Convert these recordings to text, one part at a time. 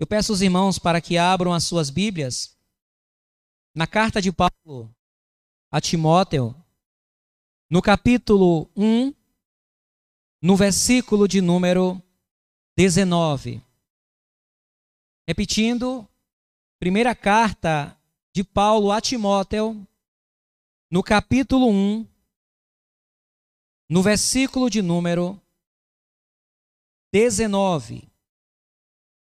Eu peço aos irmãos para que abram as suas Bíblias na carta de Paulo a Timóteo, no capítulo 1, no versículo de número 19. Repetindo, primeira carta de Paulo a Timóteo, no capítulo 1, no versículo de número 19.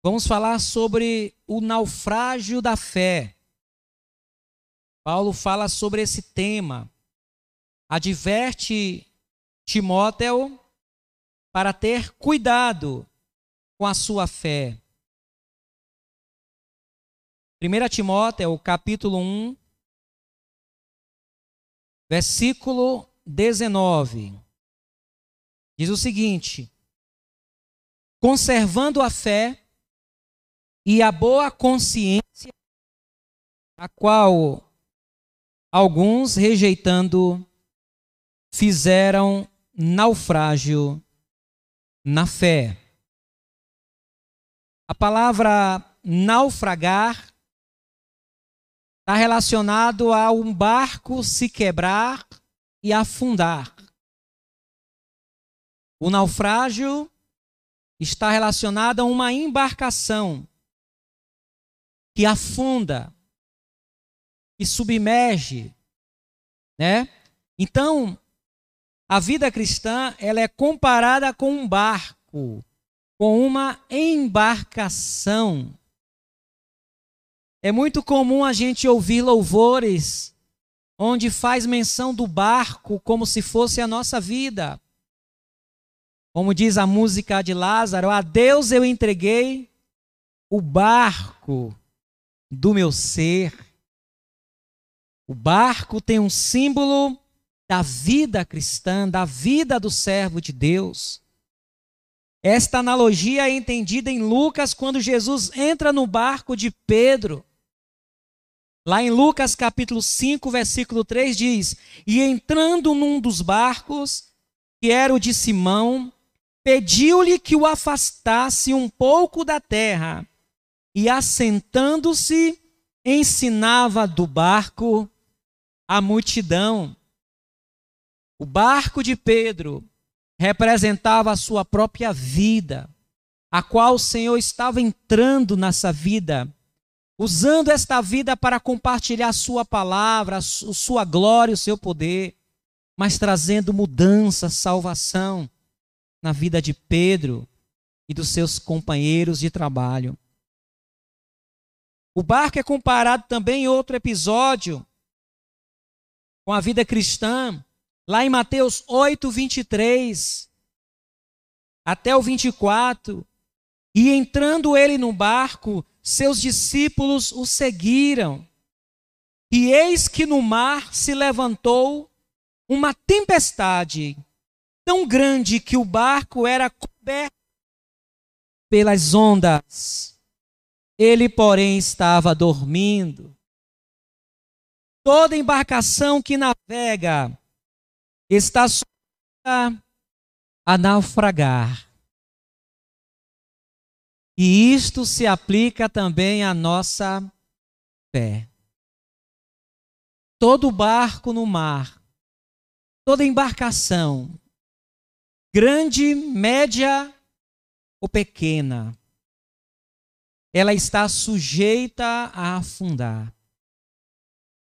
Vamos falar sobre o naufrágio da fé. Paulo fala sobre esse tema. Adverte Timóteo para ter cuidado com a sua fé. 1 Timóteo, capítulo 1, versículo 19. Diz o seguinte: Conservando a fé e a boa consciência, a qual alguns rejeitando fizeram naufrágio na fé. A palavra naufragar está relacionado a um barco se quebrar e afundar. O naufrágio está relacionado a uma embarcação que afunda, que submerge, né? Então, a vida cristã, ela é comparada com um barco, com uma embarcação. É muito comum a gente ouvir louvores onde faz menção do barco como se fosse a nossa vida. Como diz a música de Lázaro, a Deus eu entreguei o barco do meu ser. O barco tem um símbolo da vida cristã, da vida do servo de Deus. Esta analogia é entendida em Lucas quando Jesus entra no barco de Pedro. Lá em Lucas capítulo 5, versículo 3 diz: E entrando num dos barcos, que era o de Simão, pediu-lhe que o afastasse um pouco da terra, e assentando-se, ensinava do barco a multidão. O barco de Pedro representava a sua própria vida, a qual o Senhor estava entrando nessa vida, usando esta vida para compartilhar sua palavra, sua glória, o seu poder, mas trazendo mudança, salvação na vida de Pedro e dos seus companheiros de trabalho. O barco é comparado também em outro episódio com a vida cristã, lá em Mateus 8, 23 até o 24. E entrando ele no barco, seus discípulos o seguiram. E eis que no mar se levantou uma tempestade tão grande que o barco era coberto pelas ondas. Ele, porém, estava dormindo. Toda embarcação que navega está sujeita a naufragar. E isto se aplica também à nossa fé. Todo barco no mar, toda embarcação, grande, média ou pequena, ela está sujeita a afundar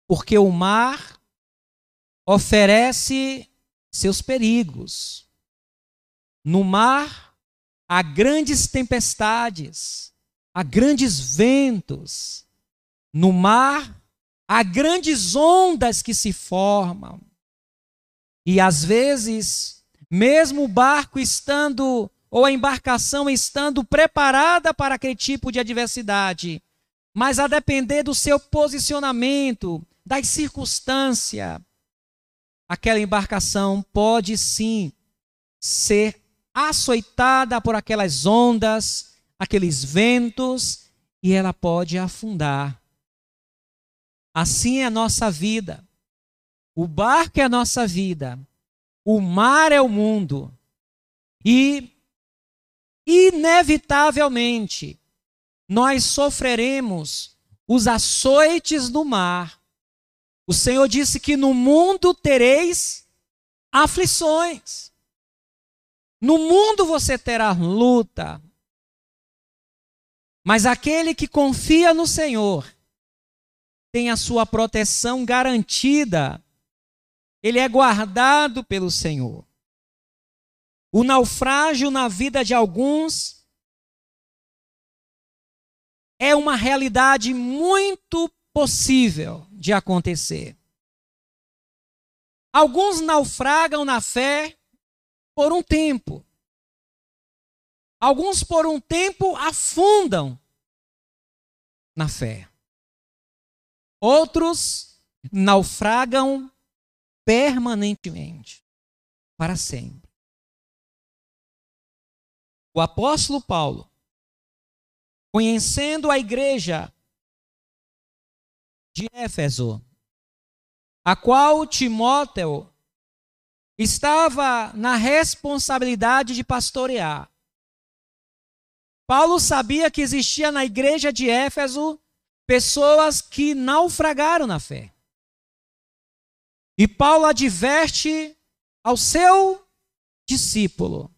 porque o mar oferece seus perigos. No mar há grandes tempestades, há grandes ventos. No mar há grandes ondas que se formam. E às vezes, mesmo o barco estando ou a embarcação estando preparada para aquele tipo de adversidade, mas a depender do seu posicionamento, das circunstâncias, aquela embarcação pode sim ser açoitada por aquelas ondas, aqueles ventos, e ela pode afundar. Assim é a nossa vida. O barco é a nossa vida. O mar é o mundo. E, inevitavelmente, nós sofreremos os açoites do mar. O Senhor disse que no mundo tereis aflições. No mundo você terá luta. Mas aquele que confia no Senhor tem a sua proteção garantida. Ele é guardado pelo Senhor. O naufrágio na vida de alguns é uma realidade muito possível de acontecer. Alguns naufragam na fé por um tempo. Alguns por um tempo afundam na fé. Outros naufragam permanentemente, para sempre. O apóstolo Paulo conhecendo a igreja de Éfeso, a qual Timóteo estava na responsabilidade de pastorear. Paulo sabia que existia na igreja de Éfeso pessoas que naufragaram na fé. E Paulo adverte ao seu discípulo,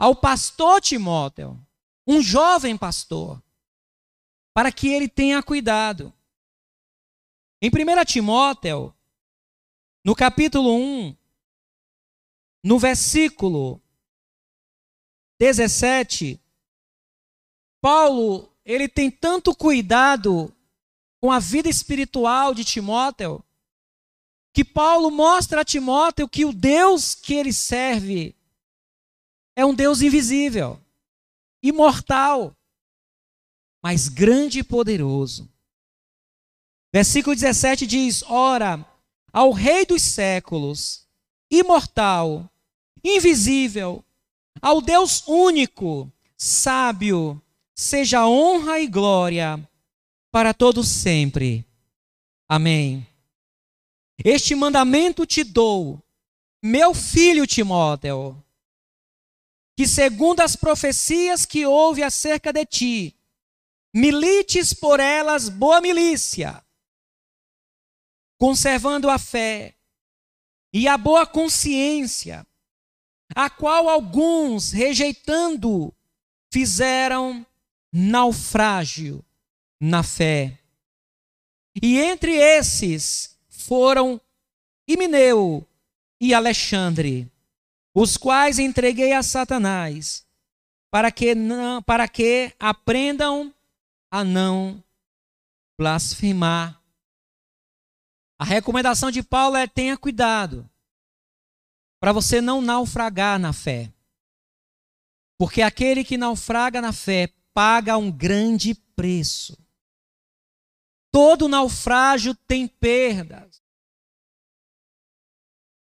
ao pastor Timóteo, um jovem pastor, para que ele tenha cuidado. Em 1 Timóteo, no capítulo 1, no versículo 17, Paulo, ele tem tanto cuidado com a vida espiritual de Timóteo, que Paulo mostra a Timóteo que o Deus que ele serve é um Deus invisível imortal, mas grande e poderoso. Versículo 17 diz: Ora, ao Rei dos séculos, imortal, invisível, ao Deus único, sábio, seja honra e glória para todos sempre. Amém. Este mandamento te dou, meu filho Timóteo, que, segundo as profecias que houve acerca de ti, milites por elas boa milícia, conservando a fé e a boa consciência, a qual alguns, rejeitando, fizeram naufrágio na fé. E entre esses foram Imineu e Alexandre os quais entreguei a Satanás, para que, não, para que aprendam a não blasfemar. A recomendação de Paulo é tenha cuidado para você não naufragar na fé. Porque aquele que naufraga na fé paga um grande preço. Todo naufrágio tem perdas.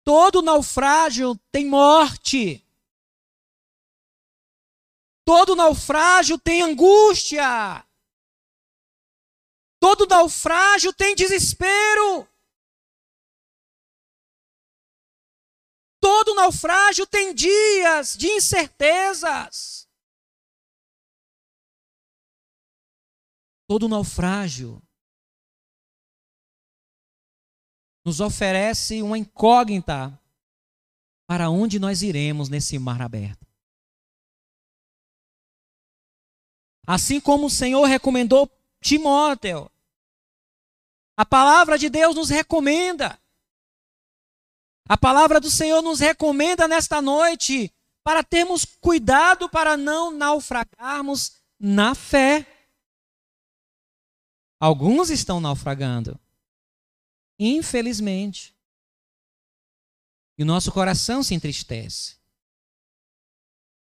Todo naufrágio tem morte. Todo naufrágio tem angústia. Todo naufrágio tem desespero. Todo naufrágio tem dias de incertezas. Todo naufrágio nos oferece uma incógnita para onde nós iremos nesse mar aberto. Assim como o Senhor recomendou Timóteo, a palavra de Deus nos recomenda. A palavra do Senhor nos recomenda nesta noite para termos cuidado para não naufragarmos na fé. Alguns estão naufragando. Infelizmente. E o nosso coração se entristece.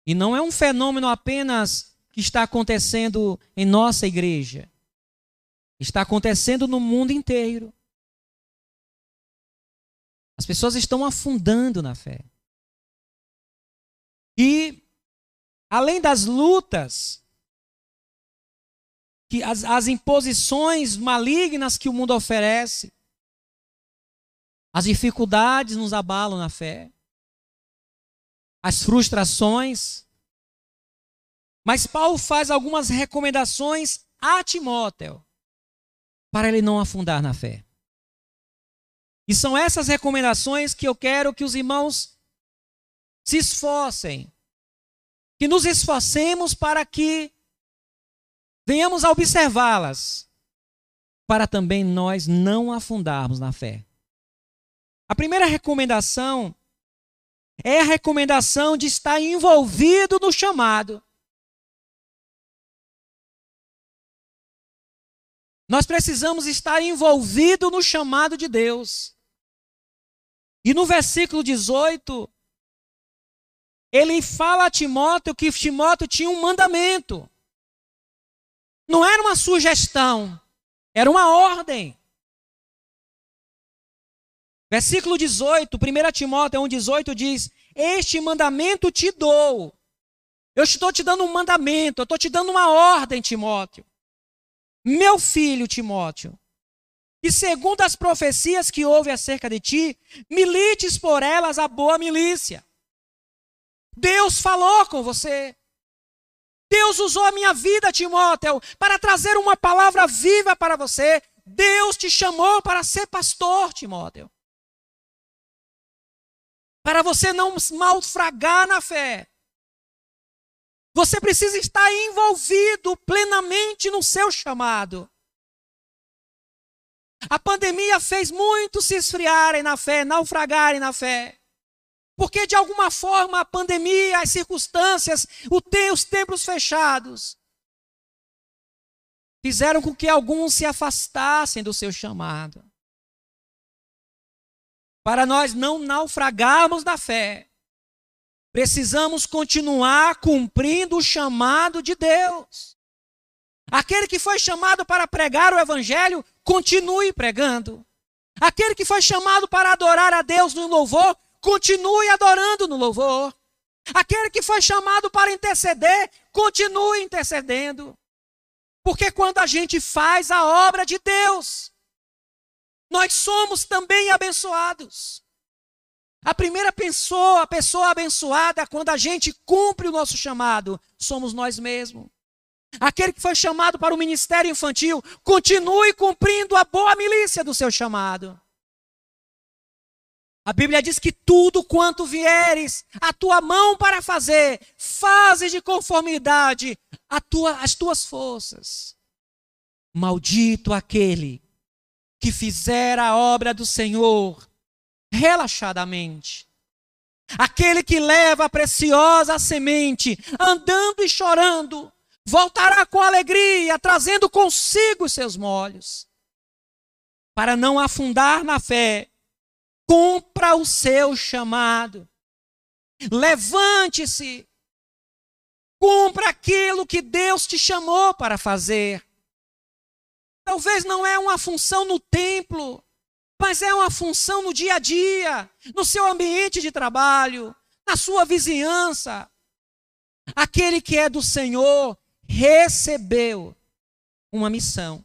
E não é um fenômeno apenas que está acontecendo em nossa igreja. Está acontecendo no mundo inteiro. As pessoas estão afundando na fé. E, além das lutas, que as, as imposições malignas que o mundo oferece, as dificuldades nos abalam na fé. As frustrações. Mas Paulo faz algumas recomendações a Timóteo para ele não afundar na fé. E são essas recomendações que eu quero que os irmãos se esforcem, que nos esforcemos para que venhamos a observá-las, para também nós não afundarmos na fé. A primeira recomendação é a recomendação de estar envolvido no chamado. Nós precisamos estar envolvido no chamado de Deus. E no versículo 18, ele fala a Timóteo que Timóteo tinha um mandamento. Não era uma sugestão, era uma ordem. Versículo 18, 1 Timóteo 1,18 diz: Este mandamento te dou. Eu estou te dando um mandamento, eu estou te dando uma ordem, Timóteo. Meu filho Timóteo, e segundo as profecias que houve acerca de ti, milites por elas a boa milícia. Deus falou com você. Deus usou a minha vida, Timóteo, para trazer uma palavra viva para você. Deus te chamou para ser pastor, Timóteo. Para você não malfragar na fé. Você precisa estar envolvido plenamente no seu chamado. A pandemia fez muitos se esfriarem na fé, naufragarem na fé. Porque de alguma forma a pandemia, as circunstâncias, os templos fechados, fizeram com que alguns se afastassem do seu chamado. Para nós não naufragarmos da fé, Precisamos continuar cumprindo o chamado de Deus. Aquele que foi chamado para pregar o Evangelho, continue pregando. Aquele que foi chamado para adorar a Deus no louvor, continue adorando no louvor. Aquele que foi chamado para interceder, continue intercedendo. Porque quando a gente faz a obra de Deus, nós somos também abençoados. A primeira pessoa, a pessoa abençoada, quando a gente cumpre o nosso chamado, somos nós mesmos. Aquele que foi chamado para o ministério infantil, continue cumprindo a boa milícia do seu chamado. A Bíblia diz que tudo quanto vieres a tua mão para fazer, fazes de conformidade tua, as tuas forças. Maldito aquele que fizer a obra do Senhor relaxadamente. Aquele que leva a preciosa semente, andando e chorando, voltará com alegria, trazendo consigo seus molhos. Para não afundar na fé, cumpra o seu chamado. Levante-se. Cumpra aquilo que Deus te chamou para fazer. Talvez não é uma função no templo, mas é uma função no dia a dia, no seu ambiente de trabalho, na sua vizinhança. Aquele que é do Senhor recebeu uma missão.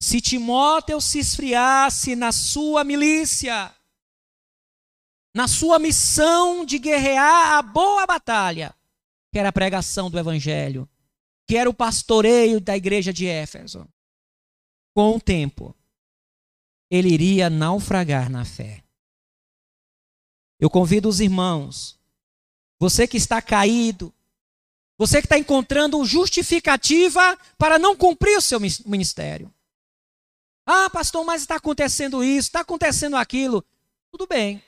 Se Timóteo se esfriasse na sua milícia, na sua missão de guerrear a boa batalha, que era a pregação do Evangelho, que era o pastoreio da igreja de Éfeso, com o tempo, ele iria naufragar na fé. Eu convido os irmãos, você que está caído, você que está encontrando justificativa para não cumprir o seu ministério. Ah, pastor, mas está acontecendo isso, está acontecendo aquilo. Tudo bem.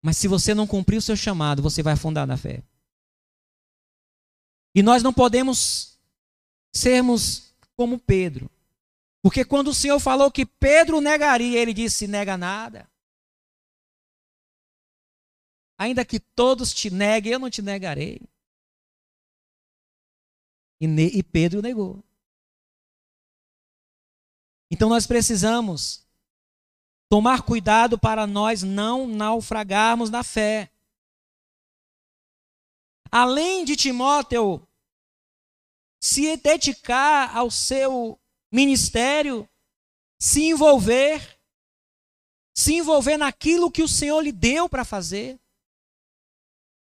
Mas se você não cumprir o seu chamado, você vai afundar na fé. E nós não podemos sermos como Pedro. Porque quando o Senhor falou que Pedro negaria, ele disse: nega nada. Ainda que todos te neguem, eu não te negarei. E, e Pedro negou. Então nós precisamos tomar cuidado para nós não naufragarmos na fé. Além de Timóteo se dedicar ao seu ministério, se envolver, se envolver naquilo que o Senhor lhe deu para fazer.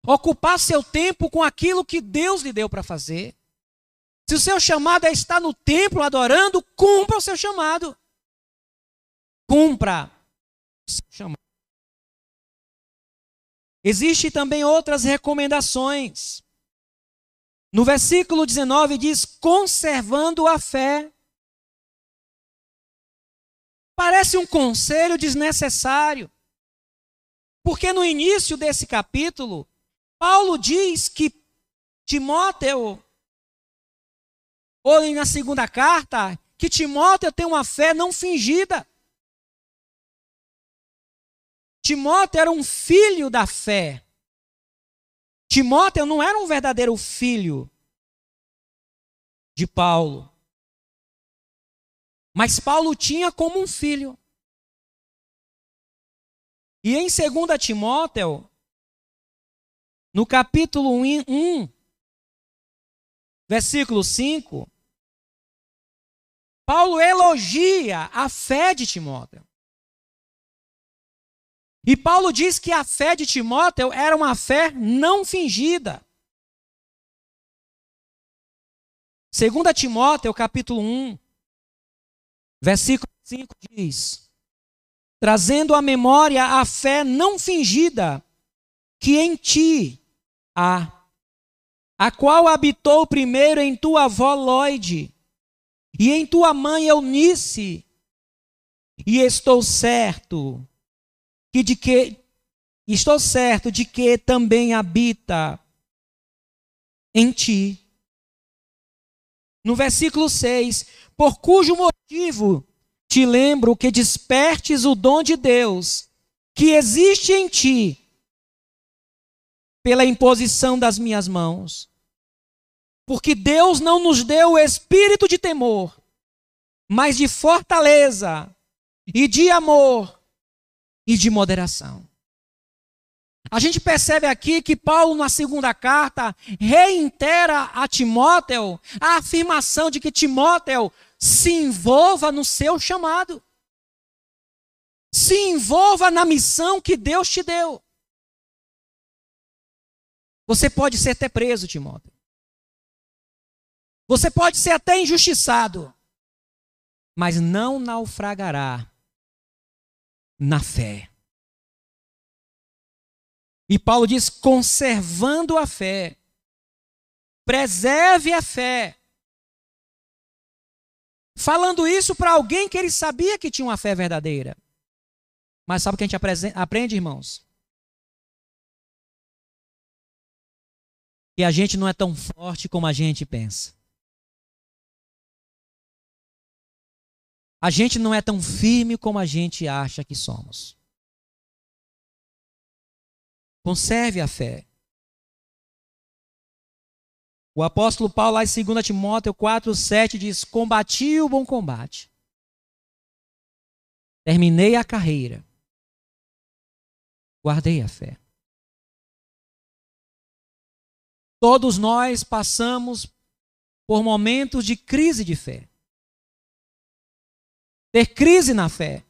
ocupar seu tempo com aquilo que Deus lhe deu para fazer. Se o seu chamado é estar no templo adorando, cumpra o seu chamado. Cumpra o seu chamado. Existem também outras recomendações. No versículo 19 diz: conservando a fé. Parece um conselho desnecessário. Porque no início desse capítulo, Paulo diz que Timóteo, ou na segunda carta, que Timóteo tem uma fé não fingida. Timóteo era um filho da fé. Timóteo não era um verdadeiro filho de Paulo. Mas Paulo tinha como um filho. E em 2 Timóteo, no capítulo 1, versículo 5, Paulo elogia a fé de Timóteo. E Paulo diz que a fé de Timóteo era uma fé não fingida. 2 Timóteo, capítulo 1, versículo 5 diz: Trazendo à memória a fé não fingida que em ti há, a qual habitou primeiro em tua avó Lloyd e em tua mãe Eunice, e estou certo que de que estou certo de que também habita em ti. No versículo 6, por cujo motivo te lembro que despertes o dom de Deus que existe em ti pela imposição das minhas mãos. Porque Deus não nos deu o espírito de temor, mas de fortaleza e de amor e de moderação. A gente percebe aqui que Paulo, na segunda carta, reitera a Timóteo a afirmação de que Timóteo se envolva no seu chamado. Se envolva na missão que Deus te deu. Você pode ser até preso, Timóteo. Você pode ser até injustiçado, mas não naufragará na fé. E Paulo diz: conservando a fé, preserve a fé. Falando isso para alguém que ele sabia que tinha uma fé verdadeira. Mas sabe o que a gente aprende, irmãos? Que a gente não é tão forte como a gente pensa. A gente não é tão firme como a gente acha que somos. Conserve a fé. O apóstolo Paulo, lá em 2 Timóteo 4, 7, diz: Combati o bom combate, terminei a carreira, guardei a fé. Todos nós passamos por momentos de crise de fé ter crise na fé.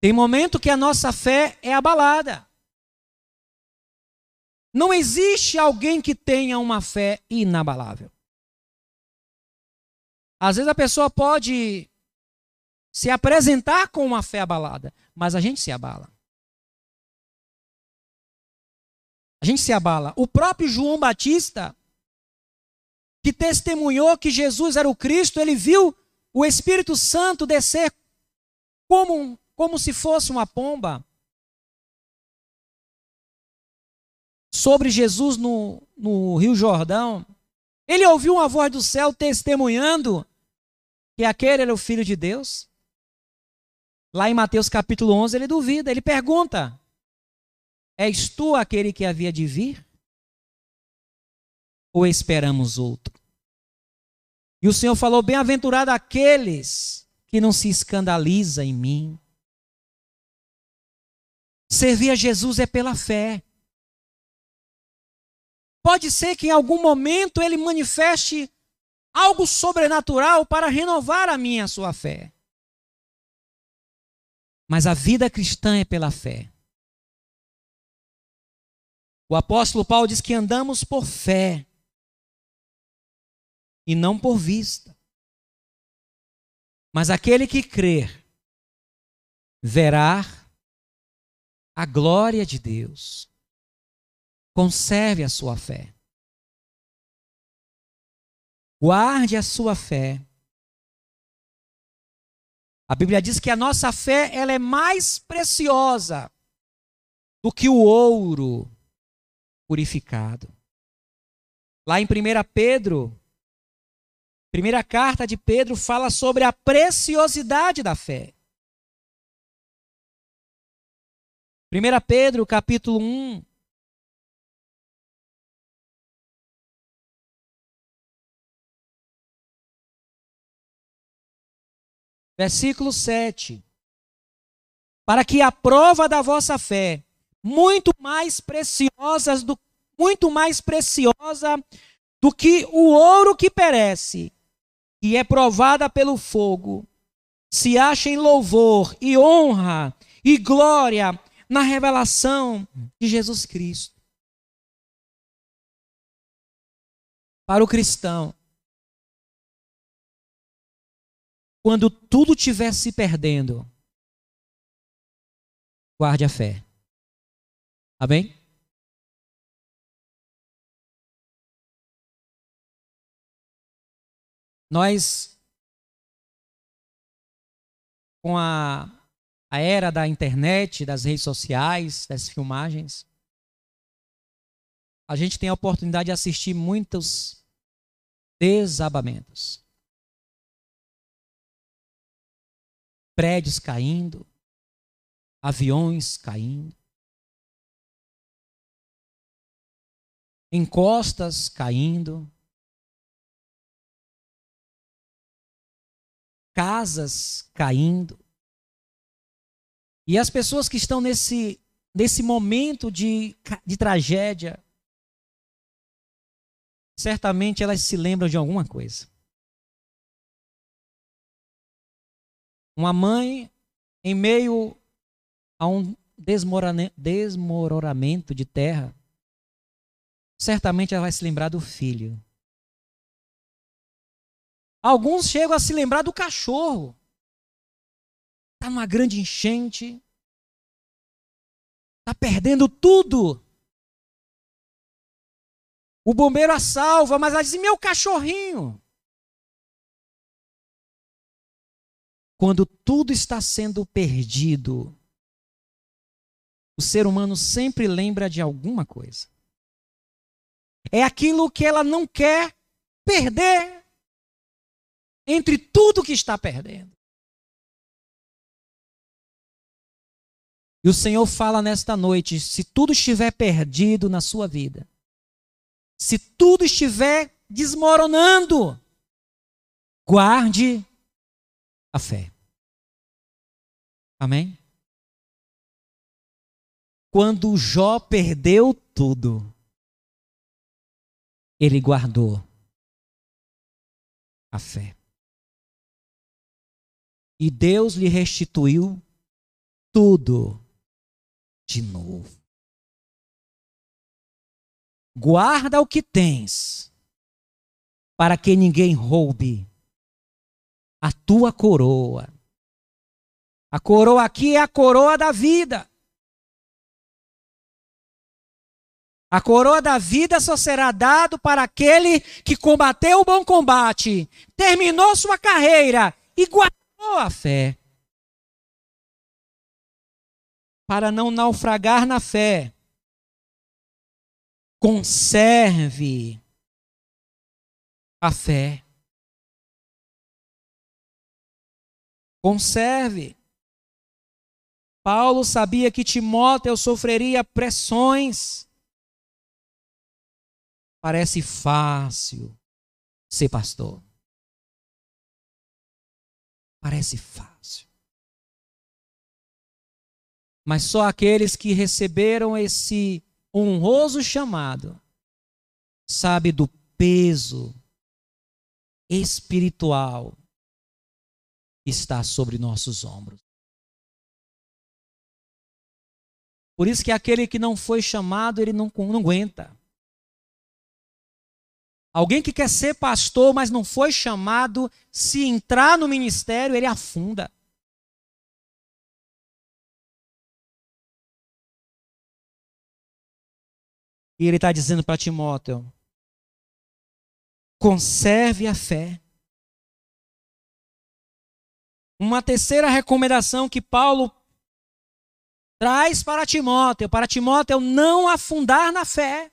Tem momento que a nossa fé é abalada. Não existe alguém que tenha uma fé inabalável. Às vezes a pessoa pode se apresentar com uma fé abalada, mas a gente se abala. A gente se abala. O próprio João Batista, que testemunhou que Jesus era o Cristo, ele viu o Espírito Santo descer como, como se fosse uma pomba sobre Jesus no, no Rio Jordão. Ele ouviu uma voz do céu testemunhando que aquele era o Filho de Deus. Lá em Mateus capítulo 11, ele duvida, ele pergunta: És tu aquele que havia de vir? Ou esperamos outro? E o Senhor falou: Bem-aventurado aqueles que não se escandaliza em mim. Servir a Jesus é pela fé. Pode ser que em algum momento ele manifeste algo sobrenatural para renovar a minha a sua fé. Mas a vida cristã é pela fé. O apóstolo Paulo diz que andamos por fé e não por vista. Mas aquele que crer verá a glória de Deus. Conserve a sua fé. Guarde a sua fé. A Bíblia diz que a nossa fé ela é mais preciosa do que o ouro purificado. Lá em 1 Pedro, primeira carta de Pedro fala sobre a preciosidade da fé. 1 Pedro, capítulo 1. Versículo 7. Para que a prova da vossa fé, muito mais preciosas do muito mais preciosa do que o ouro que perece, e é provada pelo fogo, se acha em louvor e honra e glória na revelação de Jesus Cristo. Para o cristão, quando tudo estiver se perdendo, guarde a fé. Amém? Nós, com a a era da internet, das redes sociais, das filmagens, a gente tem a oportunidade de assistir muitos desabamentos. Prédios caindo, aviões caindo, encostas caindo, casas caindo. E as pessoas que estão nesse, nesse momento de, de tragédia, certamente elas se lembram de alguma coisa. Uma mãe, em meio a um desmoronamento de terra, certamente ela vai se lembrar do filho. Alguns chegam a se lembrar do cachorro está numa grande enchente, está perdendo tudo. O bombeiro a salva, mas ela diz: meu cachorrinho. Quando tudo está sendo perdido, o ser humano sempre lembra de alguma coisa. É aquilo que ela não quer perder entre tudo que está perdendo. E o Senhor fala nesta noite: se tudo estiver perdido na sua vida, se tudo estiver desmoronando, guarde a fé. Amém? Quando Jó perdeu tudo, ele guardou a fé. E Deus lhe restituiu tudo de novo. Guarda o que tens, para que ninguém roube a tua coroa. A coroa aqui é a coroa da vida. A coroa da vida só será dado para aquele que combateu o bom combate, terminou sua carreira e guardou a fé para não naufragar na fé. Conserve a fé. Conserve. Paulo sabia que Timóteo sofreria pressões. Parece fácil ser pastor. Parece fácil mas só aqueles que receberam esse honroso chamado sabe do peso espiritual que está sobre nossos ombros. Por isso que aquele que não foi chamado, ele não, não aguenta. Alguém que quer ser pastor, mas não foi chamado, se entrar no ministério, ele afunda. E ele está dizendo para Timóteo: conserve a fé. Uma terceira recomendação que Paulo traz para Timóteo, para Timóteo não afundar na fé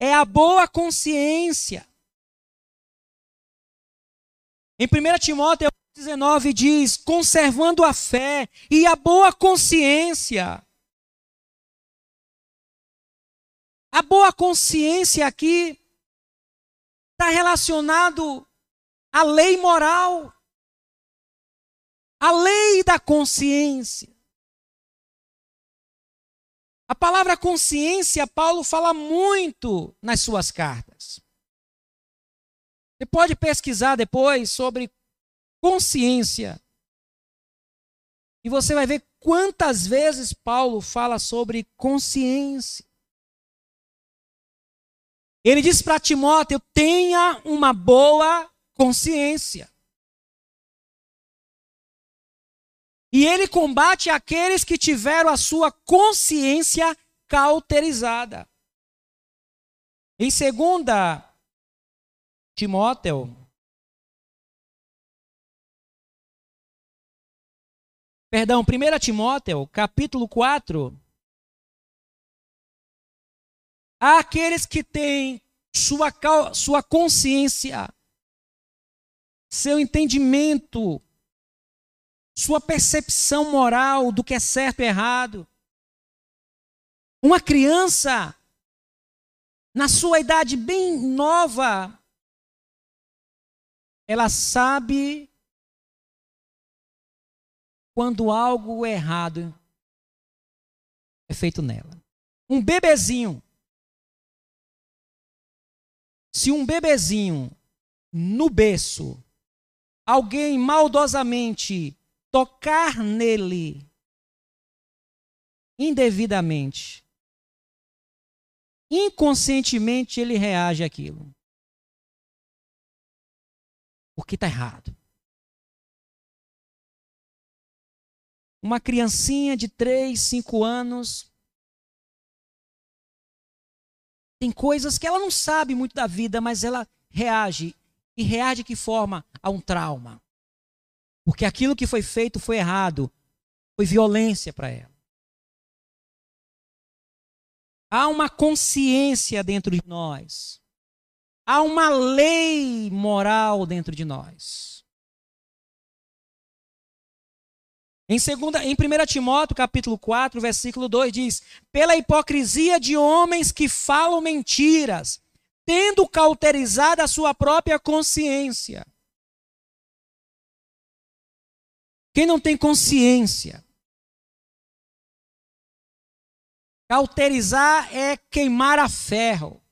é a boa consciência. Em 1 Timóteo 19 diz: conservando a fé e a boa consciência. A boa consciência aqui está relacionado à lei moral, à lei da consciência. A palavra consciência, Paulo fala muito nas suas cartas. Você pode pesquisar depois sobre consciência. E você vai ver quantas vezes Paulo fala sobre consciência. Ele diz para Timóteo: tenha uma boa consciência. E ele combate aqueles que tiveram a sua consciência cauterizada. Em segunda Timóteo, perdão, 1 Timóteo, capítulo 4, há aqueles que têm sua, sua consciência, seu entendimento sua percepção moral do que é certo e errado. Uma criança, na sua idade bem nova, ela sabe quando algo errado é feito nela. Um bebezinho. Se um bebezinho no berço, alguém maldosamente tocar nele indevidamente, inconscientemente ele reage àquilo. Porque está errado. Uma criancinha de 3, 5 anos tem coisas que ela não sabe muito da vida, mas ela reage. E reage de que forma? A um trauma. Porque aquilo que foi feito foi errado, foi violência para ela. Há uma consciência dentro de nós. Há uma lei moral dentro de nós. Em, segunda, em 1 Timóteo, capítulo 4, versículo 2 diz: "Pela hipocrisia de homens que falam mentiras, tendo cauterizado a sua própria consciência, Quem não tem consciência? Cauterizar é queimar a ferro.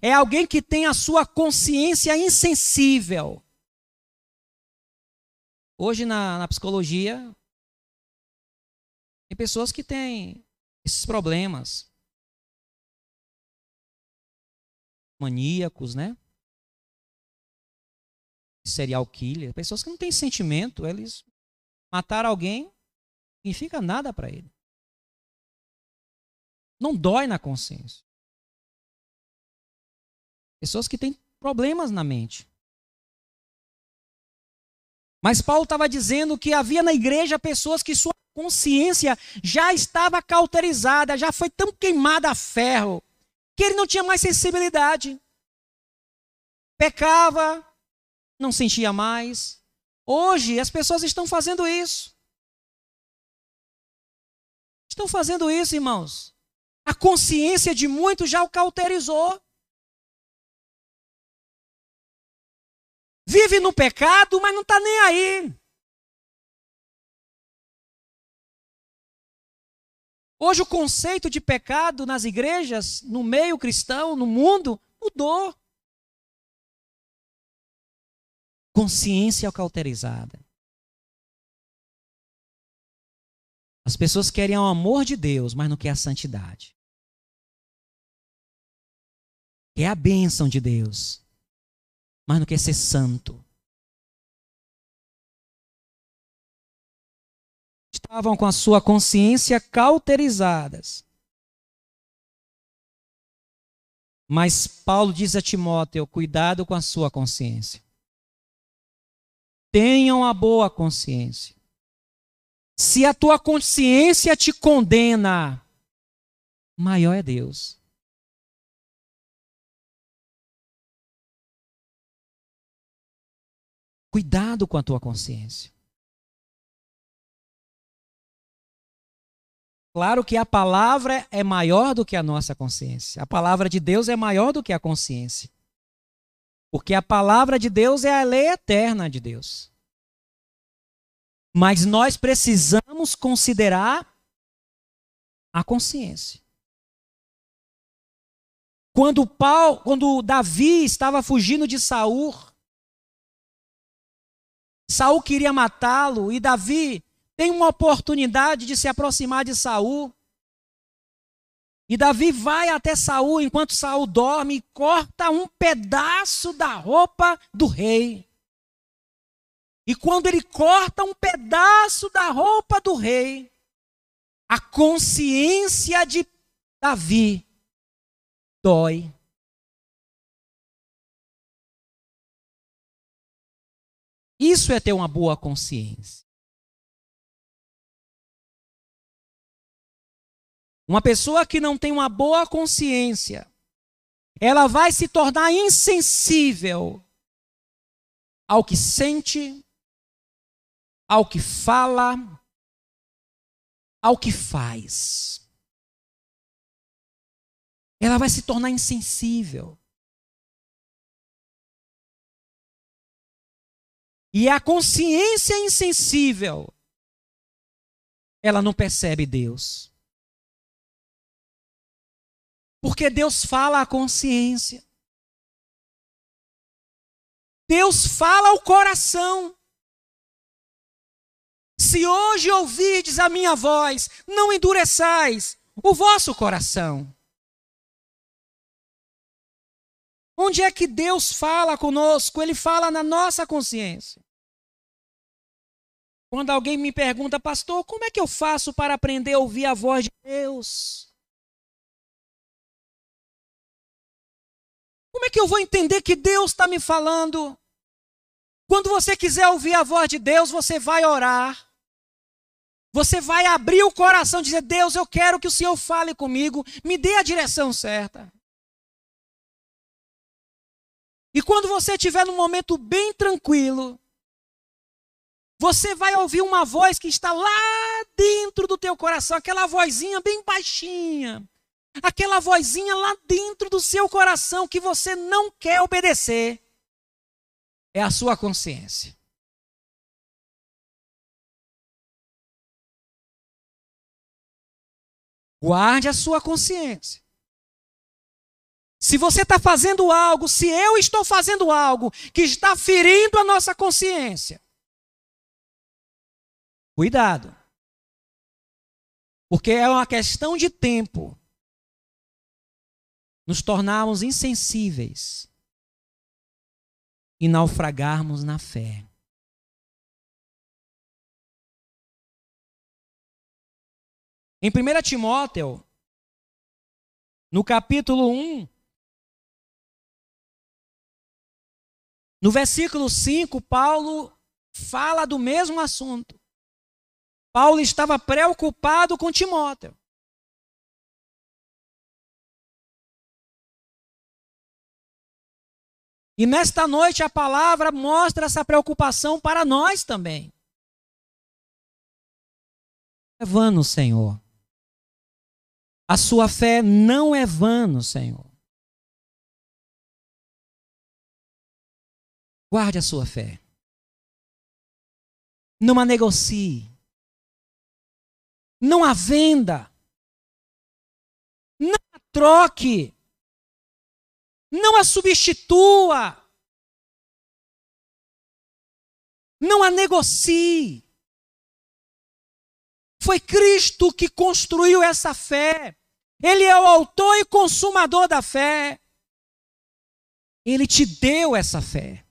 É alguém que tem a sua consciência insensível. Hoje na, na psicologia, tem pessoas que têm esses problemas. Maníacos, né? Serial killer. Pessoas que não têm sentimento, eles Matar alguém significa nada para ele. Não dói na consciência. Pessoas que têm problemas na mente. Mas Paulo estava dizendo que havia na igreja pessoas que sua consciência já estava cauterizada, já foi tão queimada a ferro, que ele não tinha mais sensibilidade. Pecava, não sentia mais, Hoje as pessoas estão fazendo isso. Estão fazendo isso, irmãos. A consciência de muitos já o cauterizou. Vive no pecado, mas não está nem aí. Hoje o conceito de pecado nas igrejas, no meio cristão, no mundo, mudou. Consciência cauterizada. As pessoas querem o amor de Deus, mas não quer a santidade. Quer a bênção de Deus, mas não quer ser santo. Estavam com a sua consciência cauterizadas. Mas Paulo diz a Timóteo: cuidado com a sua consciência. Tenham a boa consciência. Se a tua consciência te condena, maior é Deus. Cuidado com a tua consciência. Claro que a palavra é maior do que a nossa consciência. A palavra de Deus é maior do que a consciência. Porque a palavra de Deus é a lei eterna de Deus. Mas nós precisamos considerar a consciência. Quando Paulo, quando Davi estava fugindo de Saul, Saul queria matá-lo e Davi tem uma oportunidade de se aproximar de Saul. E Davi vai até Saul enquanto Saul dorme e corta um pedaço da roupa do rei. E quando ele corta um pedaço da roupa do rei, a consciência de Davi dói. Isso é ter uma boa consciência. Uma pessoa que não tem uma boa consciência, ela vai se tornar insensível ao que sente, ao que fala, ao que faz. Ela vai se tornar insensível. E a consciência insensível, ela não percebe Deus. Porque Deus fala a consciência. Deus fala ao coração. Se hoje ouvides a minha voz, não endureçais o vosso coração. Onde é que Deus fala conosco? Ele fala na nossa consciência. Quando alguém me pergunta, pastor, como é que eu faço para aprender a ouvir a voz de Deus? Como é que eu vou entender que Deus está me falando? Quando você quiser ouvir a voz de Deus, você vai orar. Você vai abrir o coração e dizer: Deus, eu quero que o Senhor fale comigo, me dê a direção certa. E quando você estiver num momento bem tranquilo, você vai ouvir uma voz que está lá dentro do teu coração, aquela vozinha bem baixinha, aquela vozinha lá dentro do seu coração que você não quer obedecer. É a sua consciência. Guarde a sua consciência. Se você está fazendo algo, se eu estou fazendo algo que está ferindo a nossa consciência, cuidado. Porque é uma questão de tempo nos tornarmos insensíveis e naufragarmos na fé. Em 1 Timóteo, no capítulo 1, no versículo 5, Paulo fala do mesmo assunto. Paulo estava preocupado com Timóteo. E nesta noite a palavra mostra essa preocupação para nós também. É vano, Senhor. A sua fé não é vano, Senhor. Guarde a sua fé. Não a negocie. Não a venda. Não a troque. Não a substitua. Não a negocie. Foi Cristo que construiu essa fé. Ele é o autor e consumador da fé. Ele te deu essa fé.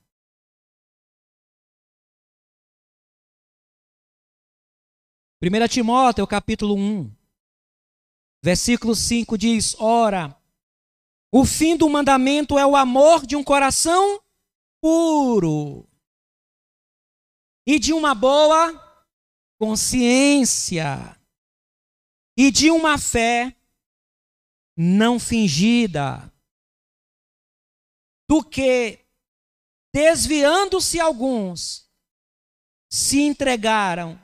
Primeira Timóteo, capítulo 1, versículo 5 diz: Ora, o fim do mandamento é o amor de um coração puro e de uma boa consciência e de uma fé não fingida, do que, desviando-se alguns, se entregaram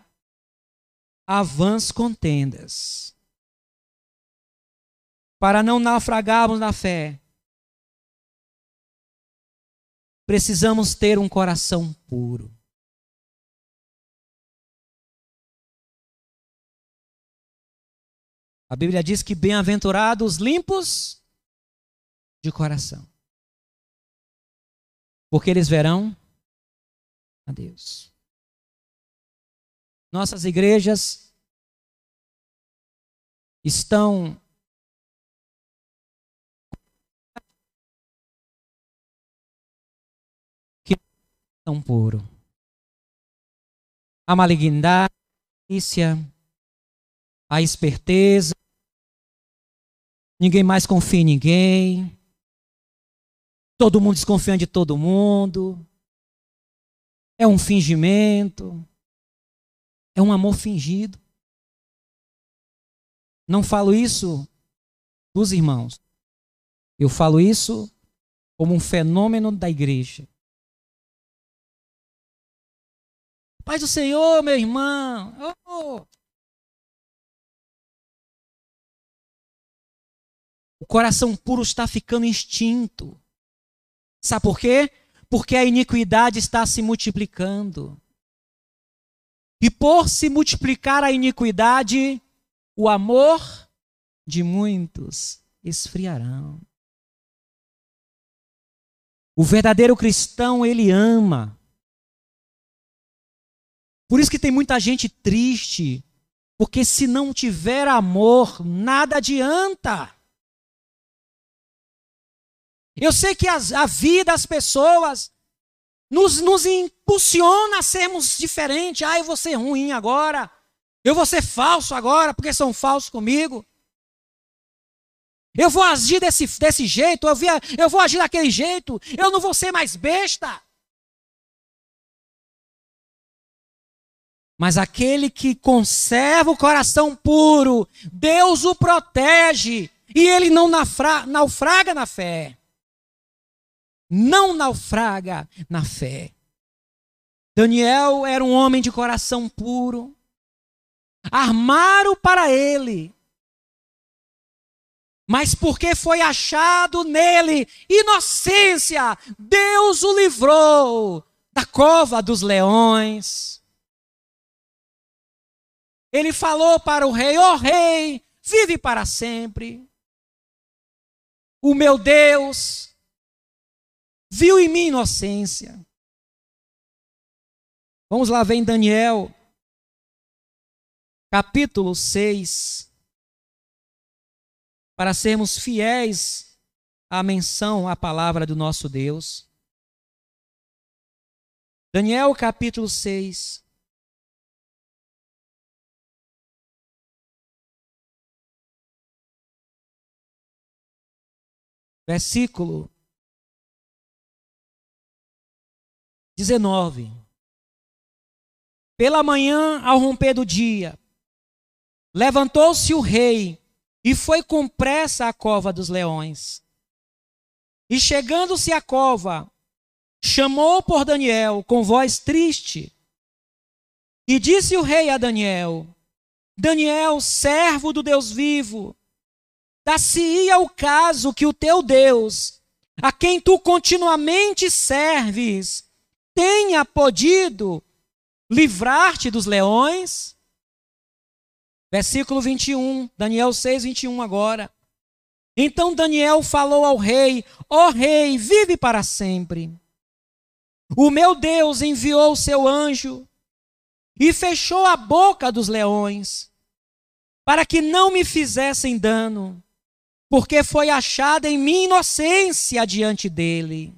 a vãs contendas. Para não naufragarmos na fé, precisamos ter um coração puro. A Bíblia diz que bem-aventurados limpos de coração, porque eles verão a Deus. Nossas igrejas estão tão puro. A malignidade, a esperteza, ninguém mais confia em ninguém, todo mundo desconfiando de todo mundo, é um fingimento, é um amor fingido. Não falo isso dos irmãos, eu falo isso como um fenômeno da igreja. Paz do Senhor, meu irmão. Oh, O coração puro está ficando extinto. Sabe por quê? Porque a iniquidade está se multiplicando. E por se multiplicar a iniquidade, o amor de muitos esfriarão. O verdadeiro cristão, ele ama. Por isso que tem muita gente triste, porque se não tiver amor, nada adianta. Eu sei que as, a vida das pessoas nos, nos impulsiona a sermos diferentes. Ah, eu vou ser ruim agora. Eu vou ser falso agora, porque são falsos comigo. Eu vou agir desse, desse jeito, eu, via, eu vou agir daquele jeito, eu não vou ser mais besta. Mas aquele que conserva o coração puro, Deus o protege e ele não naufraga na fé não naufraga na fé. Daniel era um homem de coração puro. Armaram para ele. Mas porque foi achado nele inocência, Deus o livrou da cova dos leões. Ele falou para o rei: Ó oh, rei, vive para sempre. O meu Deus viu em mim inocência. Vamos lá ver em Daniel, capítulo 6, para sermos fiéis à menção, à palavra do nosso Deus. Daniel, capítulo 6. Versículo 19. Pela manhã, ao romper do dia, levantou-se o rei e foi com pressa à cova dos leões. E chegando-se à cova, chamou por Daniel com voz triste. E disse o rei a Daniel: Daniel, servo do Deus vivo, dá-se-ia o caso que o teu Deus, a quem tu continuamente serves, tenha podido livrar-te dos leões. Versículo 21, Daniel 6, 21 agora. Então Daniel falou ao rei: Ó oh, rei, vive para sempre. O meu Deus enviou o seu anjo e fechou a boca dos leões para que não me fizessem dano, porque foi achada em mim inocência diante dele.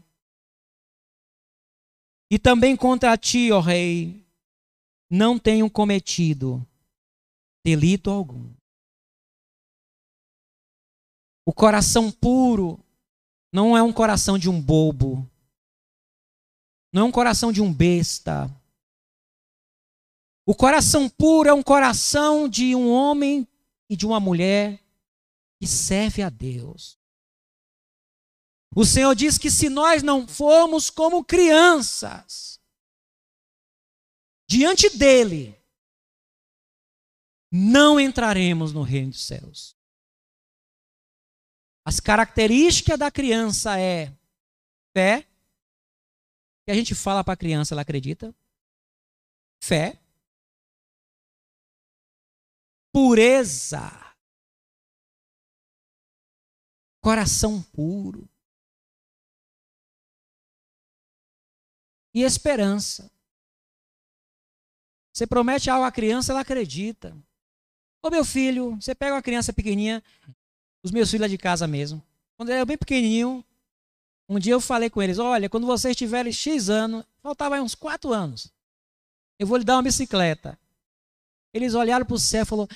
E também contra ti, ó rei, não tenho cometido delito algum. O coração puro não é um coração de um bobo, não é um coração de um besta. O coração puro é um coração de um homem e de uma mulher que serve a Deus. O Senhor diz que se nós não formos como crianças, diante dele, não entraremos no reino dos céus. As características da criança é fé, que a gente fala para a criança, ela acredita. Fé. Pureza coração puro e esperança. Você promete algo à criança, ela acredita. Ô meu filho, você pega uma criança pequenininha, os meus filhos lá de casa mesmo. Quando ele era bem pequenininho, um dia eu falei com eles: olha, quando vocês tiverem X anos, faltava uns 4 anos, eu vou lhe dar uma bicicleta. Eles olharam para o céu e falaram: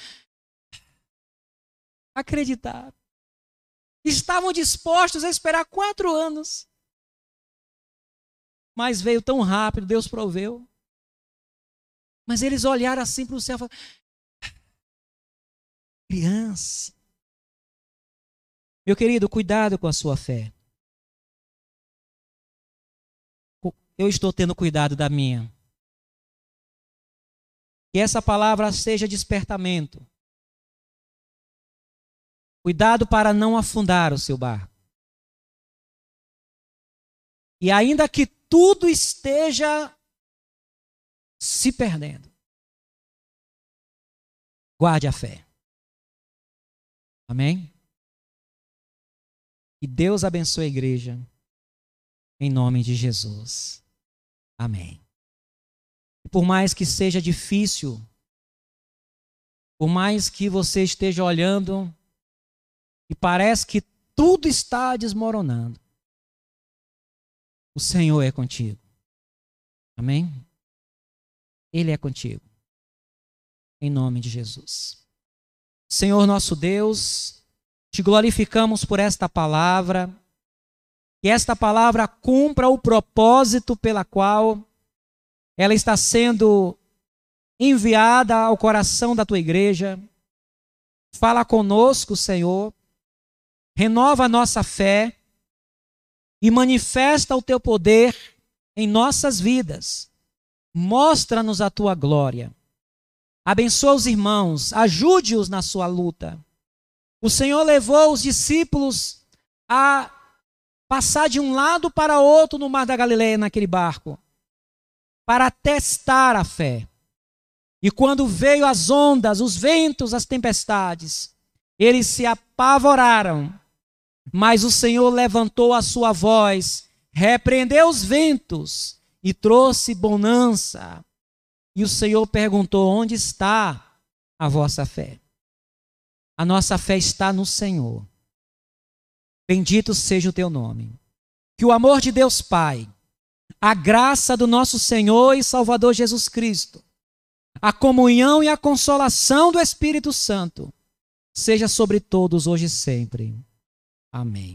acreditaram estavam dispostos a esperar quatro anos. Mas veio tão rápido, Deus proveu. Mas eles olharam assim para o céu e falaram: criança. Meu querido, cuidado com a sua fé. Eu estou tendo cuidado da minha. Que essa palavra seja despertamento. Cuidado para não afundar o seu barco. E ainda que tudo esteja se perdendo, guarde a fé. Amém? E Deus abençoe a igreja. Em nome de Jesus. Amém. E por mais que seja difícil, por mais que você esteja olhando e parece que tudo está desmoronando, o Senhor é contigo. Amém? Ele é contigo. Em nome de Jesus. Senhor nosso Deus, te glorificamos por esta palavra. Que esta palavra cumpra o propósito pela qual ela está sendo enviada ao coração da tua igreja. Fala conosco, Senhor renova a nossa fé e manifesta o teu poder em nossas vidas. Mostra-nos a tua glória. Abençoa os irmãos, ajude-os na sua luta. O Senhor levou os discípulos a passar de um lado para outro no mar da Galileia naquele barco, para testar a fé. E quando veio as ondas, os ventos, as tempestades, eles se apavoraram mas o Senhor levantou a sua voz, repreendeu os ventos e trouxe bonança. E o Senhor perguntou: Onde está a vossa fé? A nossa fé está no Senhor. Bendito seja o teu nome. Que o amor de Deus Pai, a graça do nosso Senhor e Salvador Jesus Cristo, a comunhão e a consolação do Espírito Santo seja sobre todos hoje e sempre. Amém.